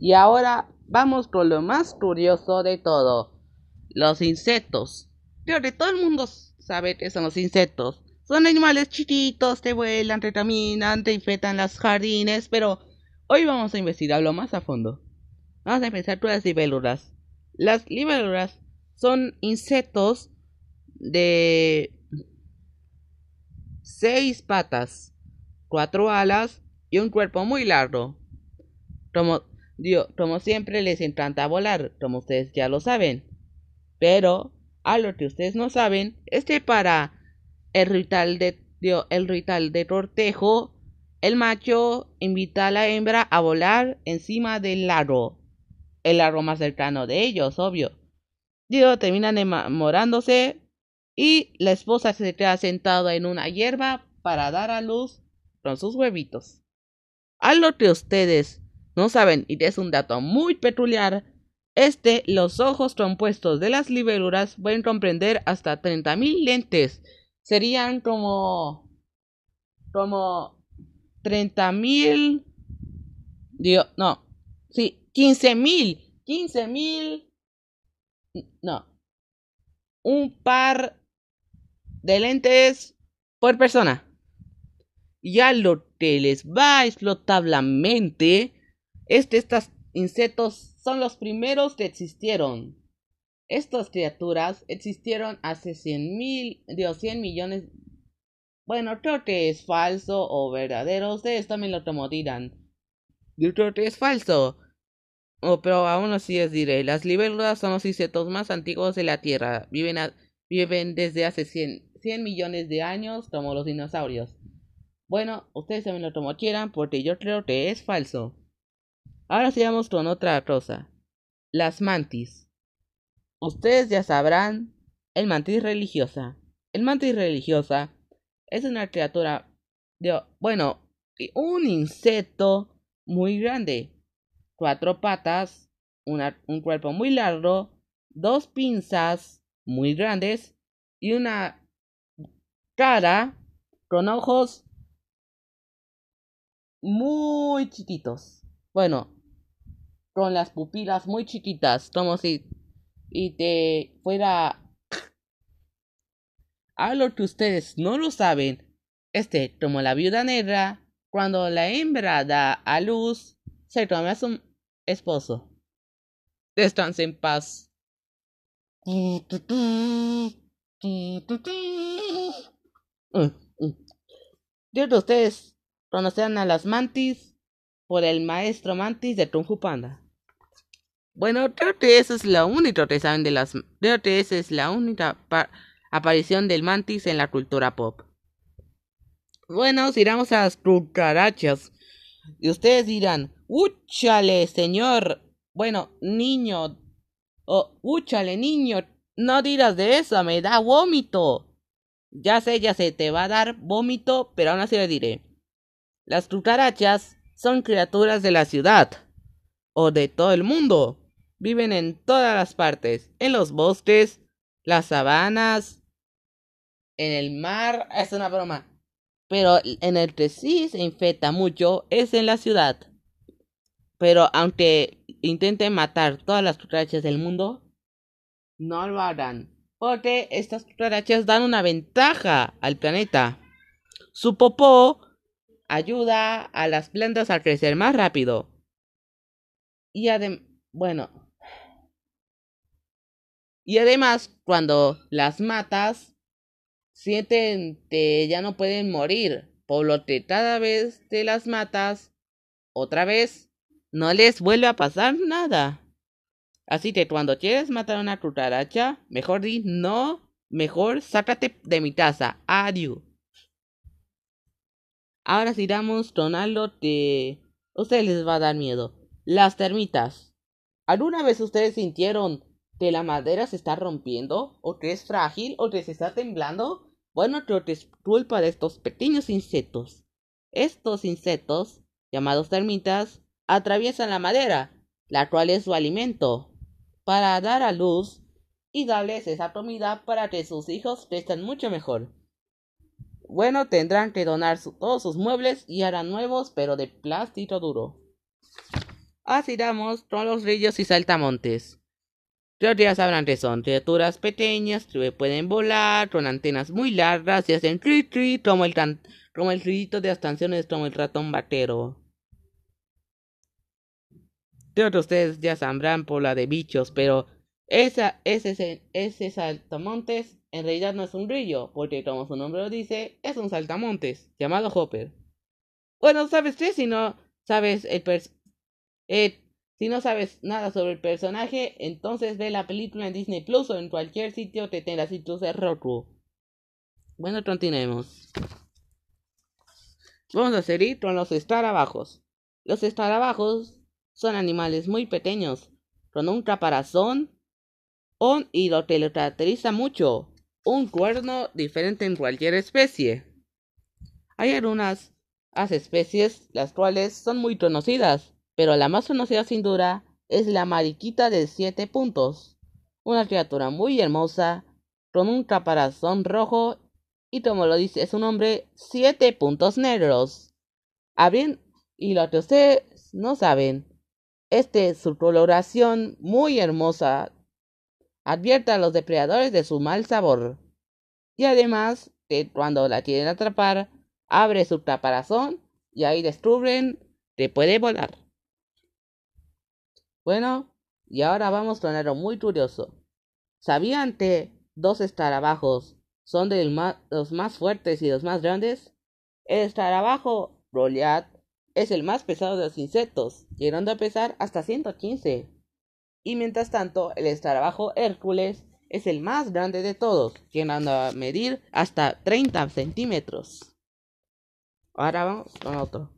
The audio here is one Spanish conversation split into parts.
Y ahora vamos con lo más curioso de todo. Los insectos. Creo que todo el mundo sabe que son los insectos. Son animales chiquitos, te vuelan, te caminan, te infectan las jardines, pero hoy vamos a investigarlo más a fondo. Vamos a empezar con las libélulas. Las libélulas son insectos de seis patas, cuatro alas y un cuerpo muy largo. Como, como siempre les encanta volar, como ustedes ya lo saben. Pero, a lo que ustedes no saben, es que para el ritual de, el ritual de cortejo, el macho invita a la hembra a volar encima del lago. El lago más cercano de ellos, obvio. Dios terminan enamorándose y la esposa se queda sentada en una hierba para dar a luz con sus huevitos. Algo que ustedes no saben y es un dato muy peculiar, este, los ojos compuestos de las libélulas pueden comprender hasta 30.000 lentes. Serían como... como... 30.000... Dios, no. Sí, 15.000. 15.000... No. Un par de lentes por persona. Ya lo que les va a es que estos insectos son los primeros que existieron. Estas criaturas existieron hace 100 mil, dios 100 millones. Bueno, creo que es falso o verdadero. Ustedes también lo tomo dirán. Yo creo que es falso. Oh, pero aún así es diré. Las libélulas son los insectos más antiguos de la Tierra. Viven, desde hace 100, 100 millones de años como los dinosaurios. Bueno, ustedes también lo tomo quieran porque yo creo que es falso. Ahora sigamos con otra cosa. Las mantis. Ustedes ya sabrán el mantis religiosa. El mantis religiosa es una criatura de, bueno, un insecto muy grande. Cuatro patas, un cuerpo muy largo, dos pinzas muy grandes y una cara con ojos muy chiquitos. Bueno, con las pupilas muy chiquitas, como si y te fuera algo que ustedes no lo saben. Este, como la viuda negra, cuando la hembra da a luz, se toma a su esposo. Descanse en paz. Dios de ustedes conocerán a las mantis por el maestro mantis de Kung Panda. Bueno, eso es lo único que saben de las... Esa es la única aparición del mantis en la cultura pop. Bueno, si vamos a las cucarachas. Y ustedes dirán, ¡úchale, señor! Bueno, niño. Oh, ¡úchale, niño! No dirás de eso, me da vómito. Ya sé, ya sé, te va a dar vómito, pero aún así le diré. Las cucarachas son criaturas de la ciudad. O de todo el mundo viven en todas las partes, en los bosques, las sabanas, en el mar, es una broma. Pero en el que sí se infecta mucho es en la ciudad. Pero aunque intenten matar todas las cucarachas del mundo, no lo harán. Porque estas cucarachas dan una ventaja al planeta. Su popó ayuda a las plantas a crecer más rápido. Y además, bueno, y además, cuando las matas, sienten que ya no pueden morir. Por cada vez te las matas, otra vez, no les vuelve a pasar nada. Así que cuando quieres matar a una cucaracha, mejor di no, mejor sácate de mi casa. Adiós. Ahora si damos con algo que ustedes les va a dar miedo. Las termitas. ¿Alguna vez ustedes sintieron que la madera se está rompiendo, o que es frágil, o que se está temblando, bueno, creo que es culpa de estos pequeños insectos. Estos insectos, llamados termitas, atraviesan la madera, la cual es su alimento, para dar a luz y darles esa comida para que sus hijos crezcan mucho mejor. Bueno, tendrán que donar todos sus muebles y harán nuevos, pero de plástico duro. Así damos todos los ríos y saltamontes. Sabrán que son criaturas pequeñas que pueden volar, con antenas muy largas y hacen tri tri como el, como el ruidito de las canciones como el ratón batero. Creo que ustedes ya sabrán por la de bichos, pero esa, ese, ese saltamontes en realidad no es un río, porque como su nombre lo dice, es un saltamontes, llamado Hopper. Bueno, ¿sabes qué? Si no sabes el eh, si no sabes nada sobre el personaje, entonces ve la película en Disney Plus o en cualquier sitio que tenga sitios de Roku. Bueno, continuemos. Vamos a seguir con los escarabajos. Los escarabajos son animales muy pequeños, con un caparazón y lo que lo caracteriza mucho, un cuerno diferente en cualquier especie. Hay algunas especies las cuales son muy conocidas, pero la más conocida sin duda es la mariquita de siete puntos, una criatura muy hermosa, con un caparazón rojo y como lo dice su nombre, siete puntos negros. Abren, y lo que ustedes no saben, este su coloración muy hermosa advierte a los depredadores de su mal sabor. Y además, que cuando la quieren atrapar, abre su caparazón y ahí descubren que puede volar. Bueno, y ahora vamos con algo muy curioso. ¿Sabían que dos escarabajos son de los más fuertes y los más grandes? El escarabajo Goliath es el más pesado de los insectos, llegando a pesar hasta 115 y mientras tanto el escarabajo Hércules es el más grande de todos, llegando a medir hasta 30 centímetros. Ahora vamos con otro.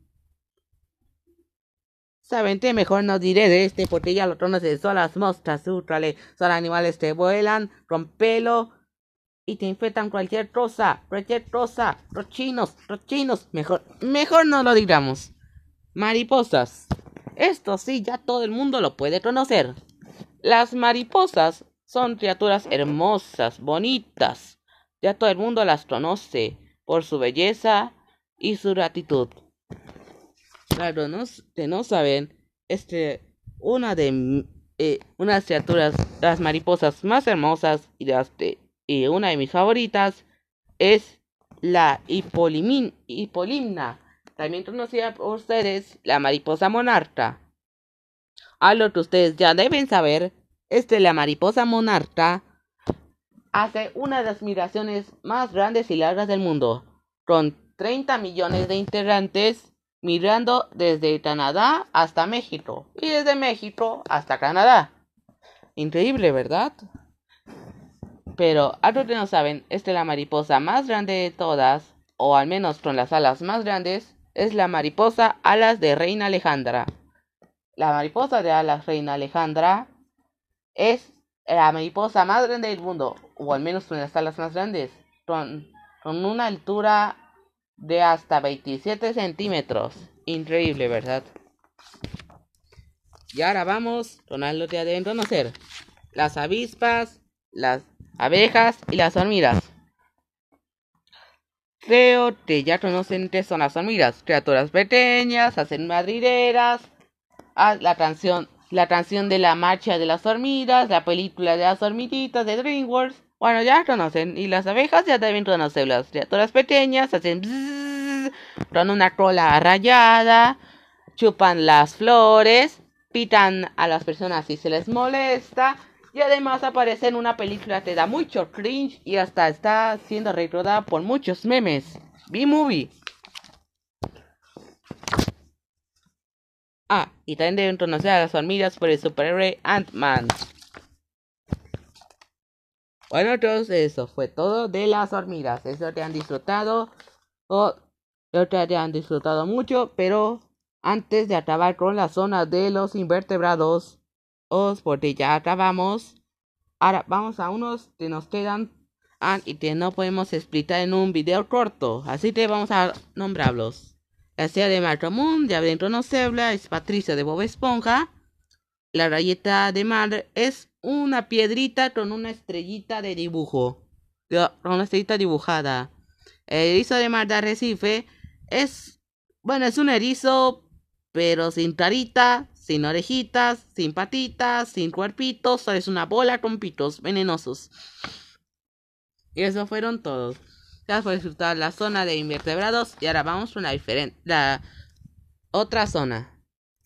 Saben que mejor no diré de este porque ya lo conoces. Son las mostras ultrale. Son animales que vuelan con pelo y te infectan cualquier cosa. Cualquier cosa. Los chinos, los chinos. Mejor, mejor no lo digamos. Mariposas. Esto sí, ya todo el mundo lo puede conocer. Las mariposas son criaturas hermosas, bonitas. Ya todo el mundo las conoce por su belleza y su gratitud. Claro, no, que no saben, este, una de eh, unas criaturas, las mariposas más hermosas y, y una de mis favoritas es la hipolimna, también conocida por ustedes la mariposa monarca. Algo que ustedes ya deben saber es que la mariposa monarca hace una de las migraciones más grandes y largas del mundo, con 30 millones de integrantes migrando desde Canadá hasta México y desde México hasta Canadá. Increíble, ¿verdad? Pero algo que no saben es que la mariposa más grande de todas, o al menos con las alas más grandes, es la mariposa alas de Reina Alejandra. La mariposa de alas reina Alejandra es la mariposa más grande del mundo, o al menos de las alas más grandes, con, con una altura de hasta 27 centímetros. Increíble, ¿verdad? Y ahora vamos con algo que deben conocer. Las avispas, las abejas y las hormigas. Creo que ya conocen qué son las hormigas. Criaturas pequeñas, hacen madrideras, Ah, la canción, la canción de la marcha de las hormigas, la película de las hormiguitas de DreamWorks. Bueno, ya conocen. Y las abejas ya deben conocerlas. Criaturas pequeñas hacen con una cola rayada, chupan las flores, pitan a las personas si se les molesta. Y además aparece en una película que da mucho cringe y hasta está siendo recordada por muchos memes. B-Movie. Ah, y también deben conocer a las hormigas por el superhéroe Ant-Man. Bueno, entonces eso fue todo de las hormigas. Espero que han disfrutado. O espero que han disfrutado mucho. Pero antes de acabar con la zona de los invertebrados, os porque ya acabamos. Ahora vamos a unos que nos quedan y que no podemos explicar en un video corto. Así que vamos a nombrarlos. La estrella de Marco Moon, de Adentro no es Patricia de Bob Esponja. La rayeta de mar es una piedrita con una estrellita de dibujo. Con una estrellita dibujada. El erizo de mar de Arrecife es. Bueno, es un erizo, pero sin carita, sin orejitas, sin patitas, sin cuerpitos, es una bola con pitos venenosos. Y eso fueron todos. Ya fue disfrutar la zona de invertebrados y ahora vamos a una diferente, la otra zona.